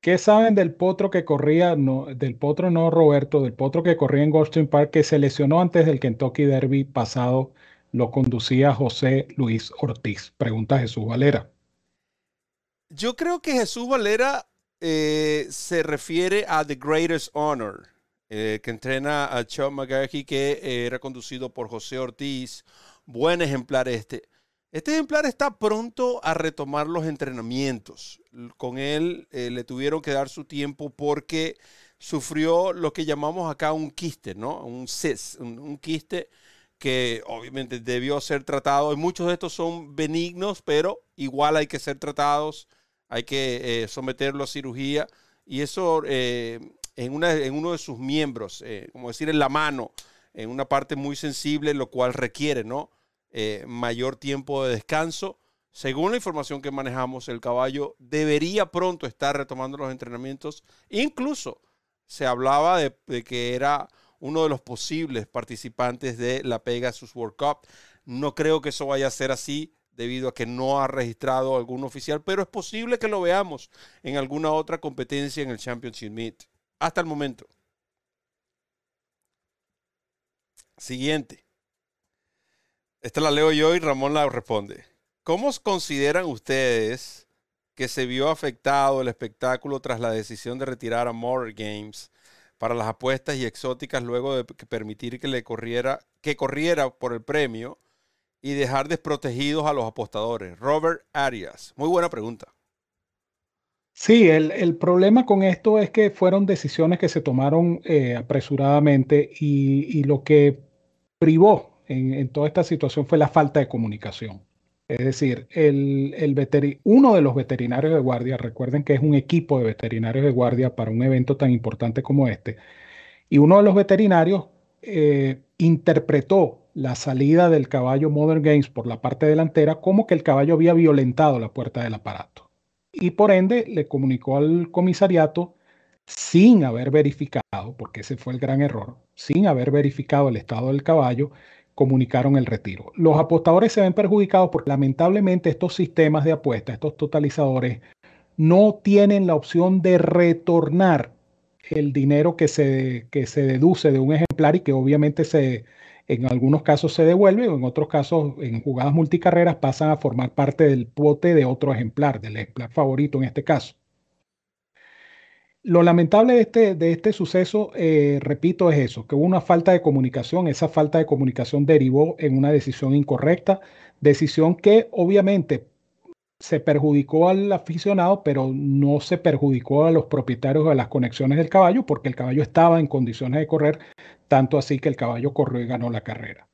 Speaker 2: ¿Qué saben del potro que corría, no, del potro no Roberto, del potro que corría en Goldstein Park que se lesionó antes del Kentucky Derby pasado? Lo conducía José Luis Ortiz. Pregunta Jesús Valera.
Speaker 1: Yo creo que Jesús Valera eh, se refiere a The Greatest Honor, eh, que entrena a Chuck McGahey, que era conducido por José Ortiz. Buen ejemplar este. Este ejemplar está pronto a retomar los entrenamientos. Con él eh, le tuvieron que dar su tiempo porque sufrió lo que llamamos acá un quiste, ¿no? Un CIS, un, quiste que obviamente debió ser tratado. Y muchos de estos son benignos, pero igual hay que ser tratados, hay que eh, someterlo a cirugía. Y eso eh, en, en, uno de sus miembros, como decir en la mano, en una parte muy sensible, lo cual requiere, ¿no? Eh, mayor tiempo de descanso. Según la información que manejamos, el caballo debería pronto estar retomando los entrenamientos. Incluso se hablaba de, que era uno de los posibles participantes de la Pegasus World Cup. No creo que eso vaya a ser así. debido a que no ha registrado algún oficial, pero es posible que lo veamos en alguna otra competencia en el Championship Meet. Hasta el momento. Siguiente. Esta la leo yo y Ramón la responde. ¿Cómo consideran ustedes que se vio afectado el espectáculo tras la decisión de retirar a More Games para las apuestas y exóticas luego de permitir que le corriera, que corriera por el premio y dejar desprotegidos a los apostadores? Robert Arias. Muy buena pregunta.
Speaker 2: Sí, el, problema con esto es que fueron decisiones que se tomaron eh, apresuradamente y, lo que privó en, toda esta situación fue la falta de comunicación. Es decir, el, el uno de los veterinarios de guardia, recuerden que es un equipo de veterinarios de guardia para un evento tan importante como este, y uno de los veterinarios eh, interpretó la salida del caballo Modern Games por la parte delantera como que el caballo había violentado la puerta del aparato. Y por ende le comunicó al comisariato sin haber verificado, porque ese fue el gran error, sin haber verificado el estado del caballo, comunicaron el retiro. Los apostadores se ven perjudicados porque lamentablemente estos sistemas de apuesta, estos totalizadores, no tienen la opción de retornar el dinero que se, que se deduce de un ejemplar y que obviamente se, en algunos casos se devuelve o en otros casos en jugadas multicarreras pasan a formar parte del pote de otro ejemplar, del ejemplar favorito en este caso. Lo lamentable de este, de este suceso, eh, repito, es eso, que hubo una falta de comunicación, esa falta de comunicación derivó en una decisión incorrecta, decisión que obviamente se perjudicó al aficionado, pero no se perjudicó a los propietarios de las conexiones del caballo, porque el caballo estaba en condiciones de correr, tanto así que el caballo corrió y ganó la carrera.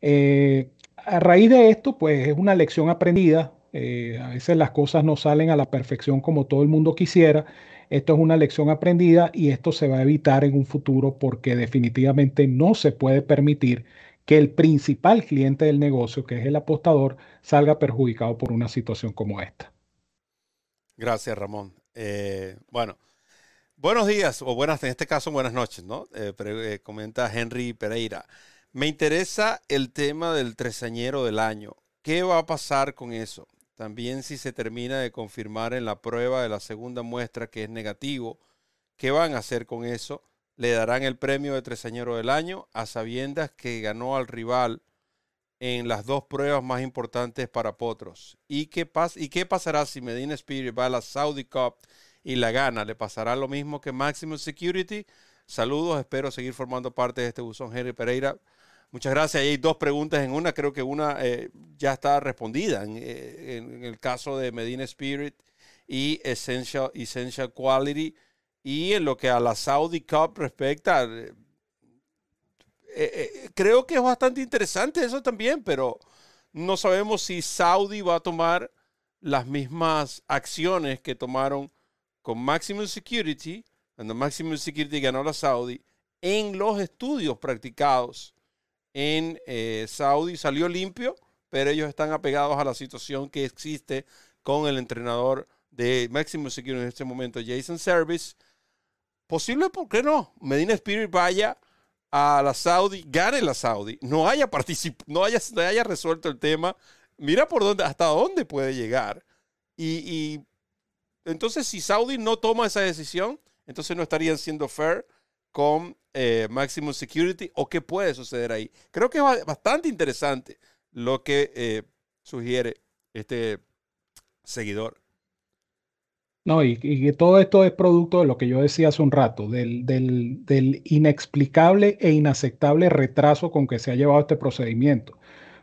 Speaker 2: Eh, a raíz de esto, pues es una lección aprendida. Eh, a veces las cosas no salen a la perfección como todo el mundo quisiera. Esto es una lección aprendida y esto se va a evitar en un futuro porque definitivamente no se puede permitir que el principal cliente del negocio, que es el apostador, salga perjudicado por una situación como esta.
Speaker 1: Gracias, Ramón. Eh, bueno, buenos días, o buenas, en este caso, buenas noches, ¿no? Eh, eh, comenta Henry Pereira. Me interesa el tema del tresañero del año. ¿Qué va a pasar con eso? También si se termina de confirmar en la prueba de la segunda muestra que es negativo, ¿qué van a hacer con eso? le darán el premio de tresañero del año a sabiendas que ganó al rival en las dos pruebas más importantes para Potros. ¿Y qué, ¿Y qué pasará si Medina Spirit va a la Saudi Cup y la gana? ¿Le pasará lo mismo que Maximum Security? Saludos, espero seguir formando parte de este buzón Henry Pereira. Muchas gracias. hay dos preguntas en una. Creo que una eh, ya está respondida eh, en, el caso de Medina Spirit y Essential, Essential Quality. Y en lo que a la Saudi Cup respecta, eh, eh, creo que es bastante interesante eso también, pero no sabemos si Saudi va a tomar las mismas acciones que tomaron con Maximum Security, cuando Maximum Security ganó la Saudi, en los estudios practicados en eh, Saudi. Salió limpio, pero ellos están apegados a la situación que existe con el entrenador de Maximum Security en este momento, Jason Service Posible, ¿por qué no? Medina Spirit vaya a la Saudi, gane la Saudi, no haya, no haya, no haya resuelto el tema, mira por dónde, hasta dónde puede llegar. Y, entonces si Saudi no toma esa decisión, entonces no estarían siendo fair con eh, Maximum Security o qué puede suceder ahí. Creo que es bastante interesante lo que eh, sugiere este seguidor.
Speaker 2: No, y, que todo esto es producto de lo que yo decía hace un rato, del, inexplicable e inaceptable retraso con que se ha llevado este procedimiento.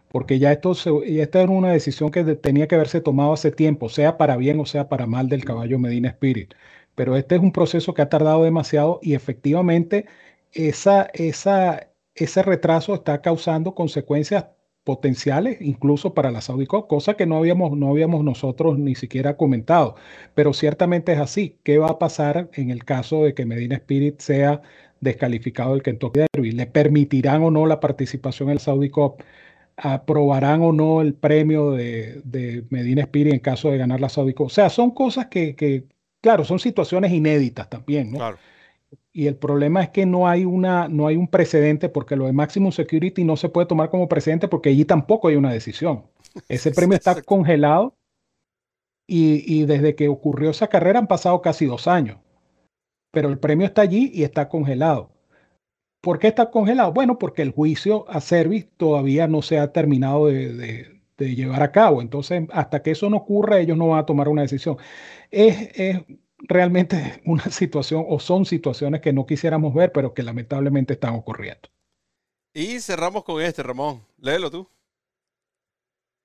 Speaker 2: Porque ya esto esta era una decisión que tenía que haberse tomado hace tiempo, sea para bien o sea para mal del caballo Medina Spirit. Pero este es un proceso que ha tardado demasiado y efectivamente esa, esa, ese retraso está causando consecuencias potenciales incluso para la Saudi Cup, cosa que no habíamos, no habíamos nosotros ni siquiera comentado. Pero ciertamente es así. ¿Qué va a pasar en el caso de que Medina Spirit sea descalificado del Kentucky Derby? ¿Le permitirán o no la participación en el Saudi Cup? ¿Aprobarán o no el premio de, de Medina Spirit en caso de ganar la Saudi Cup? O sea, son cosas que, que claro, son situaciones inéditas también, ¿no? Y el problema es que no hay, una, no hay un precedente porque lo de Maximum Security no se puede tomar como precedente porque allí tampoco hay una decisión. Ese premio está congelado y, y, desde que ocurrió esa carrera han pasado casi dos años. Pero el premio está allí y está congelado. ¿Por qué está congelado? Bueno, porque el juicio a Service todavía no se ha terminado de, de, llevar a cabo. Entonces, hasta que eso no ocurra, ellos no van a tomar una decisión. Es, es realmente una situación o son situaciones que no quisiéramos ver, pero que lamentablemente están ocurriendo.
Speaker 1: Y cerramos con este, Ramón. Léelo tú.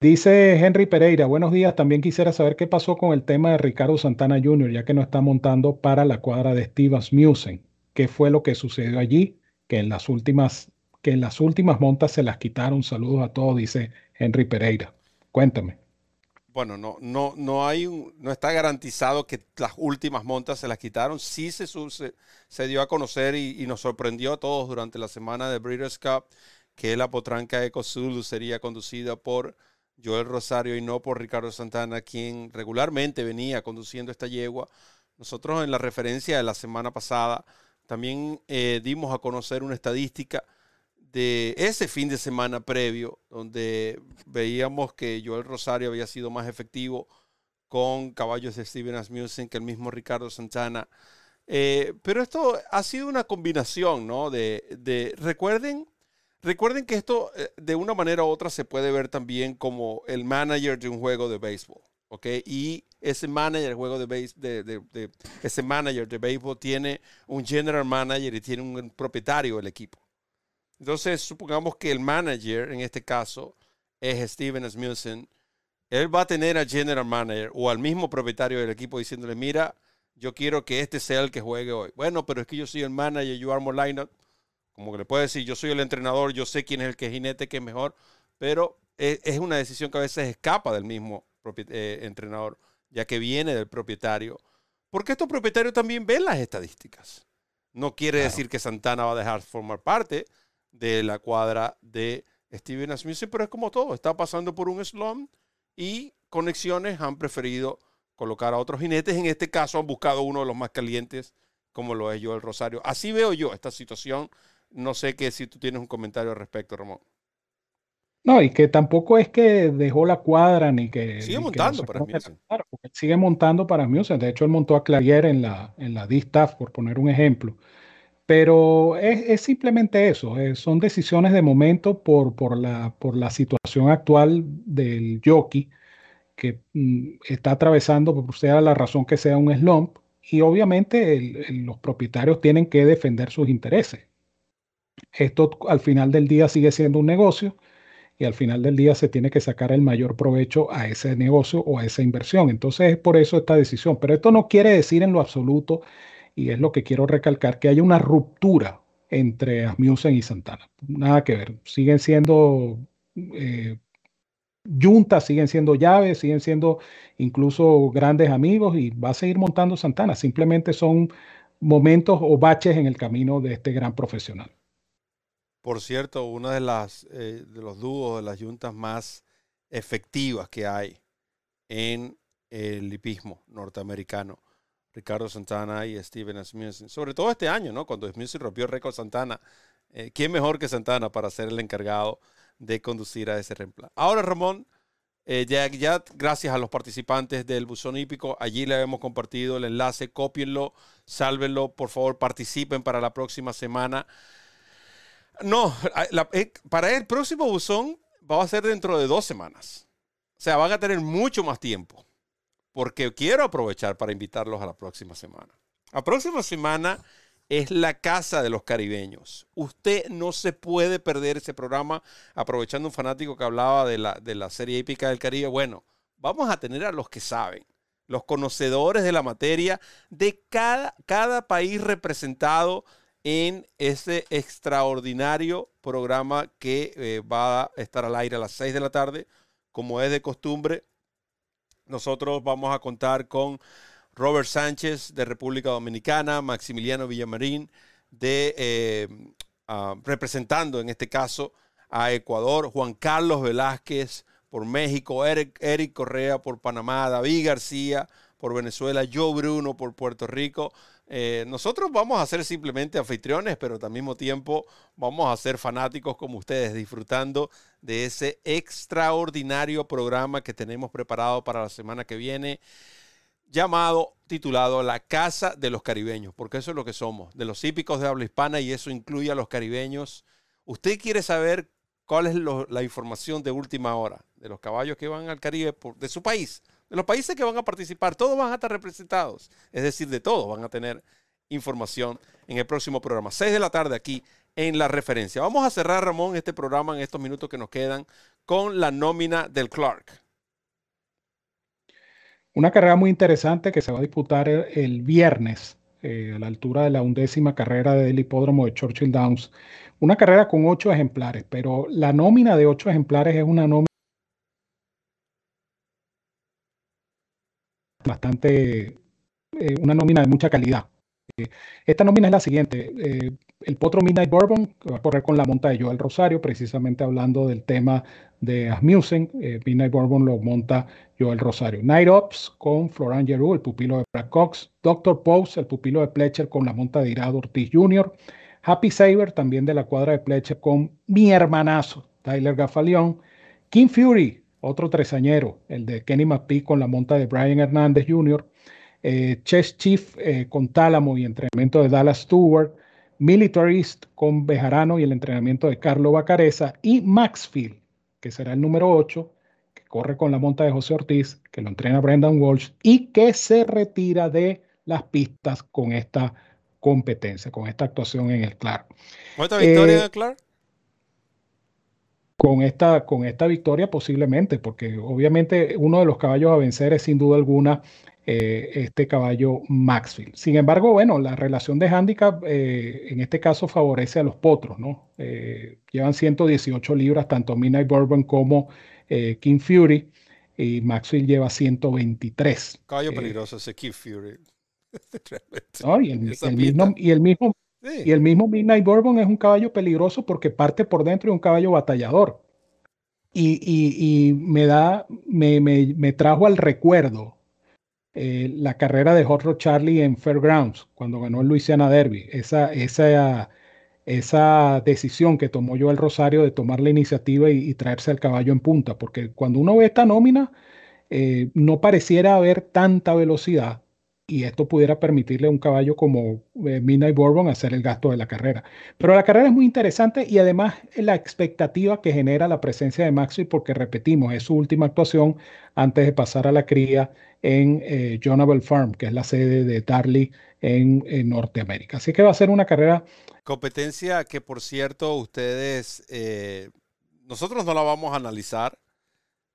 Speaker 2: Dice Henry Pereira, buenos días. También quisiera saber qué pasó con el tema de Ricardo Santana Jr., ya que no está montando para la cuadra de Steve Asmussen. ¿Qué fue lo que sucedió allí? Que en las últimas, que en las últimas montas se las quitaron. Saludos a todos, dice Henry Pereira. Cuéntame
Speaker 1: bueno, no, no, no hay no está garantizado que las últimas montas se las quitaron. Sí se, se, dio a conocer y, nos sorprendió a todos durante la semana de Breeders' Cup que la potranca Eco Zulu sería conducida por Joel Rosario y no por Ricardo Santana, quien regularmente venía conduciendo esta yegua. Nosotros en la referencia de la semana pasada también eh, dimos a conocer una estadística de ese fin de semana previo, donde veíamos que Joel Rosario había sido más efectivo con caballos de Steven Asmussen que el mismo Ricardo Santana. Eh, pero esto ha sido una combinación, ¿no? De, recuerden, recuerden que esto eh, de una manera u otra se puede ver también como el manager de un juego de béisbol, ¿ok? Y ese manager, juego de, de, ese manager de béisbol tiene un general manager y tiene un propietario del equipo. Entonces, supongamos que el manager, en este caso, es Steven Asmussen. Él va a tener al general manager o al mismo propietario del equipo diciéndole, mira, yo quiero que este sea el que juegue hoy. Bueno, pero es que yo soy el manager, yo armo lineup. Como que le puede decir, yo soy el entrenador, yo sé quién es el que jinete, que es mejor. Pero es, una decisión que a veces escapa del mismo eh, entrenador, ya que viene del propietario. Porque estos propietarios también ven las estadísticas. No quiere decir que Santana va a dejar formar parte, de la cuadra de Steven Asmussen, pero es como todo, está pasando por un slum y conexiones han preferido colocar a otros jinetes. En este caso han buscado uno de los más calientes, como lo es yo el Rosario. Así veo yo esta situación. No sé qué si tú tienes un comentario al respecto, Ramón.
Speaker 2: No, y que tampoco es que dejó la cuadra ni que.
Speaker 1: Sigue montando para Asmussen.
Speaker 2: sigue montando para Asmussen. De hecho, él montó a Clavier en la, en la D-Staff, por poner un ejemplo. Pero es, simplemente eso, eh, son decisiones de momento por, por, la, por la situación actual del jockey que mm, está atravesando, por sea la razón que sea, un slump, y obviamente los propietarios tienen que defender sus intereses. Esto al final del día sigue siendo un negocio y al final del día se tiene que sacar el mayor provecho a ese negocio o a esa inversión. Entonces es por eso esta decisión. Pero esto no quiere decir en lo absoluto y es lo que quiero recalcar, que hay una ruptura entre Asmussen y Santana. Nada que ver, siguen siendo eh, juntas, siguen siendo llaves, siguen siendo incluso grandes amigos y va a seguir montando Santana. Simplemente son momentos o baches en el camino de este gran profesional.
Speaker 1: Por cierto, uno de, las, eh, de los dúos de las juntas más efectivas que hay en el hipismo norteamericano Ricardo Santana y Steven Asmussen. Sobre todo este año, ¿no? Cuando Asmussen rompió récord Santana. Eh, ¿Quién mejor que Santana para ser el encargado de conducir a ese reemplazo? Ahora, Ramón, eh, ya, gracias a los participantes del buzón hípico, allí le hemos compartido el enlace, cópienlo, sálvenlo, por favor, participen para la próxima semana. No, eh, para el próximo buzón va a ser dentro de dos semanas. O sea, van a tener mucho más tiempo porque quiero aprovechar para invitarlos a la próxima semana. La próxima semana es la casa de los caribeños. Usted no se puede perder ese programa aprovechando un fanático que hablaba de la, de la serie épica del Caribe. Bueno, vamos a tener a los que saben, los conocedores de la materia de cada, cada país representado en ese extraordinario programa que eh, va a estar al aire a las 6 de la tarde, como es de costumbre, nosotros vamos a contar con Robert Sánchez de República Dominicana, Maximiliano Villamarín de ah, representando en este caso a Ecuador, Juan Carlos Velázquez por México, Eric, Eric Correa por Panamá, David García por Venezuela, Joe Bruno por Puerto Rico, Eh, nosotros vamos a ser simplemente anfitriones, pero al mismo tiempo vamos a ser fanáticos como ustedes, disfrutando de ese extraordinario programa que tenemos preparado para la semana que viene, llamado, titulado La Casa de los Caribeños, porque eso es lo que somos, de los hípicos de habla hispana y eso incluye a los caribeños. Usted quiere saber cuál es la información de última hora de los caballos que van al Caribe de su país los países que van a participar, todos van a estar representados. Es decir, de todos van a tener información en el próximo programa. 6 de la tarde aquí en la referencia. Vamos a cerrar, Ramón, este programa en estos minutos que nos quedan con la nómina del Clark.
Speaker 2: Una carrera muy interesante que se va a disputar el, viernes eh, a la altura de la undécima carrera del hipódromo de Churchill Downs. Una carrera con ocho ejemplares, pero la nómina de ocho ejemplares es una nómina bastante, eh, una nómina de mucha calidad. Eh, esta nómina es la siguiente. Eh, el Potro Midnight Bourbon, va a correr con la monta de Joel Rosario, precisamente hablando del tema de Asmussen. Midnight Bourbon lo monta Joel Rosario. Night Ops con Florent Giroux, el pupilo de Brad Cox. Doctor Pose, el pupilo de Pletcher con la monta de Irado Ortiz Jr. Happy Saber, también de la cuadra de Pletcher con mi hermanazo, Tyler Gafalión. King Fury, otro tresañero, el de Kenny McPhee con la monta de Brian Hernández Jr., eh, Chess Chief eh, con Tálamo y entrenamiento de Dallas Stewart, Militarist con Bejarano y el entrenamiento de Carlo Bacareza, y Maxfield, que será el número 8, que corre con la monta de José Ortiz, que lo entrena Brendan Walsh y que se retira de las pistas con esta competencia, con esta actuación en el Clark.
Speaker 1: ¿Otra victoria en el Clark?
Speaker 2: Con esta, con esta victoria posiblemente, porque obviamente uno de los caballos a vencer es sin duda alguna eh, este caballo Maxfield. Sin embargo, bueno, la relación de handicap eh, en este caso favorece a los potros, ¿no? Eh, llevan 118 libras tanto Midnight Bourbon como King Fury y Maxfield lleva 123.
Speaker 1: Caballo peligroso ese King Fury.
Speaker 2: y, el, mismo, y el mismo y el mismo Midnight Bourbon es un caballo peligroso porque parte por dentro de un caballo batallador. Y, me da, me, trajo al recuerdo eh, la carrera de Hot Rod Charlie en Fairgrounds, cuando ganó el Louisiana Derby. Esa, esa, esa decisión que tomó yo el Rosario de tomar la iniciativa y, traerse al caballo en punta, porque cuando uno ve esta nómina, eh, no pareciera haber tanta velocidad y esto pudiera permitirle a un caballo como eh, Midnight Bourbon hacer el gasto de la carrera. Pero la carrera es muy interesante y además la expectativa que genera la presencia de Maxi, porque repetimos, es su última actuación antes de pasar a la cría en eh, Farm, que es la sede de Darley en, Norteamérica. Así que va a ser una carrera.
Speaker 1: Competencia que, por cierto, ustedes, eh, nosotros no la vamos a analizar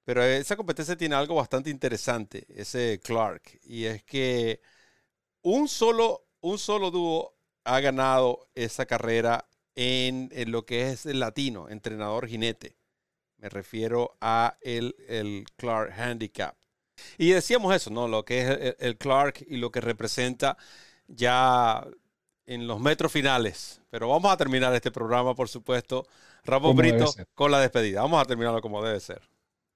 Speaker 1: pero esa competencia tiene algo bastante interesante, ese Clark, y es que un solo, un solo dúo ha ganado esa carrera en, lo que es el latino, entrenador jinete. Me refiero a el, el Clark Handicap. Y decíamos eso, ¿no? Lo que es el, Clark y lo que representa ya en los metros finales. Pero vamos a terminar este programa, por supuesto, Ramón Brito, con la despedida. Vamos a terminarlo como debe ser.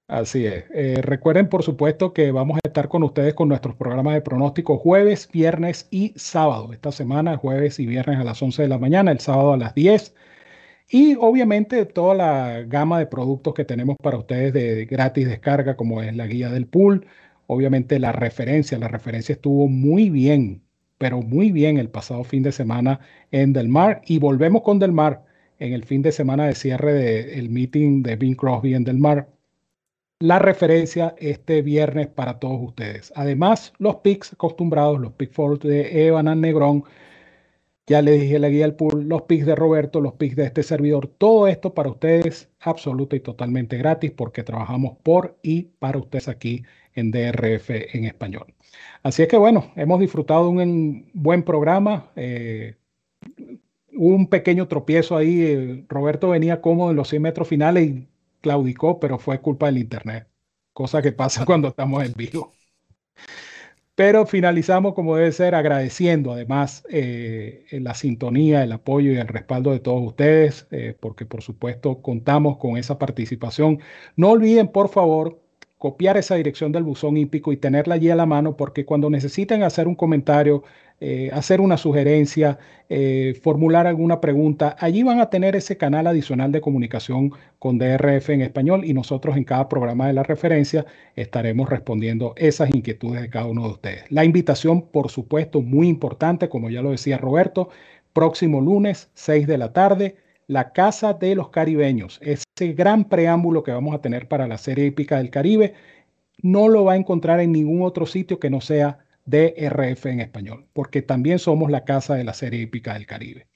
Speaker 2: Así es. Eh, recuerden, por supuesto, que vamos a estar con ustedes con nuestros programas de pronóstico jueves, viernes y sábado. Esta semana, jueves y viernes a las 11 de la mañana, el sábado a las 10. Y obviamente toda la gama de productos que tenemos para ustedes de gratis descarga, como es la guía del pool. Obviamente la referencia, la referencia estuvo muy bien, pero muy bien el pasado fin de semana en Del Mar. Y volvemos con Del Mar en el fin de semana de cierre del meeting de Bing Crosby en Del Mar la referencia este viernes para todos ustedes. Además, los picks acostumbrados, los picks for de Evan Negrón, ya le dije la guía del pool, los picks de Roberto, los picks de este servidor, todo esto para ustedes absoluta y totalmente gratis porque trabajamos por y para ustedes aquí en DRF en español. Así es que bueno, hemos disfrutado un buen programa. Eh, un pequeño tropiezo ahí. Roberto venía cómodo en los 100 metros finales y claudicó, pero fue culpa del Internet, cosa que pasa cuando estamos en vivo. Pero finalizamos como debe ser agradeciendo además eh, la sintonía, el apoyo y el respaldo de todos ustedes, eh, porque por supuesto contamos con esa participación. No olviden, por favor, copiar esa dirección del buzón hípico y tenerla allí a la mano, porque cuando necesiten hacer un comentario, eh, hacer una sugerencia, eh, formular alguna pregunta. Allí van a tener ese canal adicional de comunicación con DRF en español y nosotros en cada programa de la referencia estaremos respondiendo esas inquietudes de cada uno de ustedes. La invitación, por supuesto, muy importante, como ya lo decía Roberto, próximo lunes, 6 de la tarde, la Casa de los Caribeños, ese gran preámbulo que vamos a tener para la serie épica del Caribe, no lo va a encontrar en ningún otro sitio que no sea DRF en español, porque también somos la casa de la serie hípica del Caribe.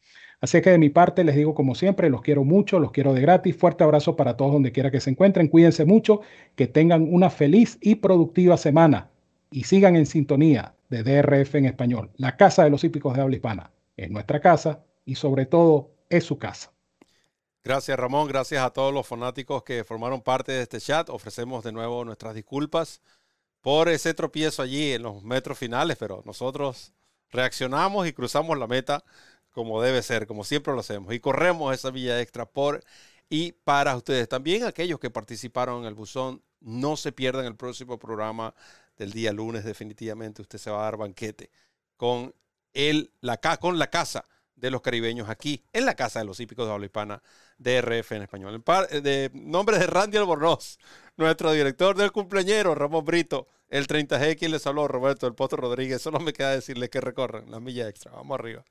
Speaker 2: Así que de mi parte les digo como siempre, los quiero mucho, los quiero de gratis. Fuerte abrazo para todos donde quiera que se encuentren. Cuídense mucho, que tengan una feliz y productiva semana y sigan en sintonía de DRF en español. La casa de los hípicos de habla hispana es nuestra casa y sobre todo es su casa.
Speaker 1: Gracias Ramón, gracias a todos los fanáticos que formaron parte de este chat. Ofrecemos de nuevo nuestras disculpas por ese tropiezo allí en los metros finales, pero nosotros reaccionamos y cruzamos la meta como debe ser, como siempre lo hacemos, y corremos esa villa extra por y para ustedes. También aquellos que participaron en el buzón, no se pierdan el próximo programa del día lunes, definitivamente usted se va a dar banquete con, el, la, con la casa de los caribeños aquí, en la casa de los hípicos de habla hispana, DRF en español. En de nombre de Randy Albornoz, nuestro director del cumpleañero, Ramón Brito, el 30G, quien les habló, Roberto El Potro Rodríguez. Solo me queda decirles que recorran la milla extra. Vamos arriba.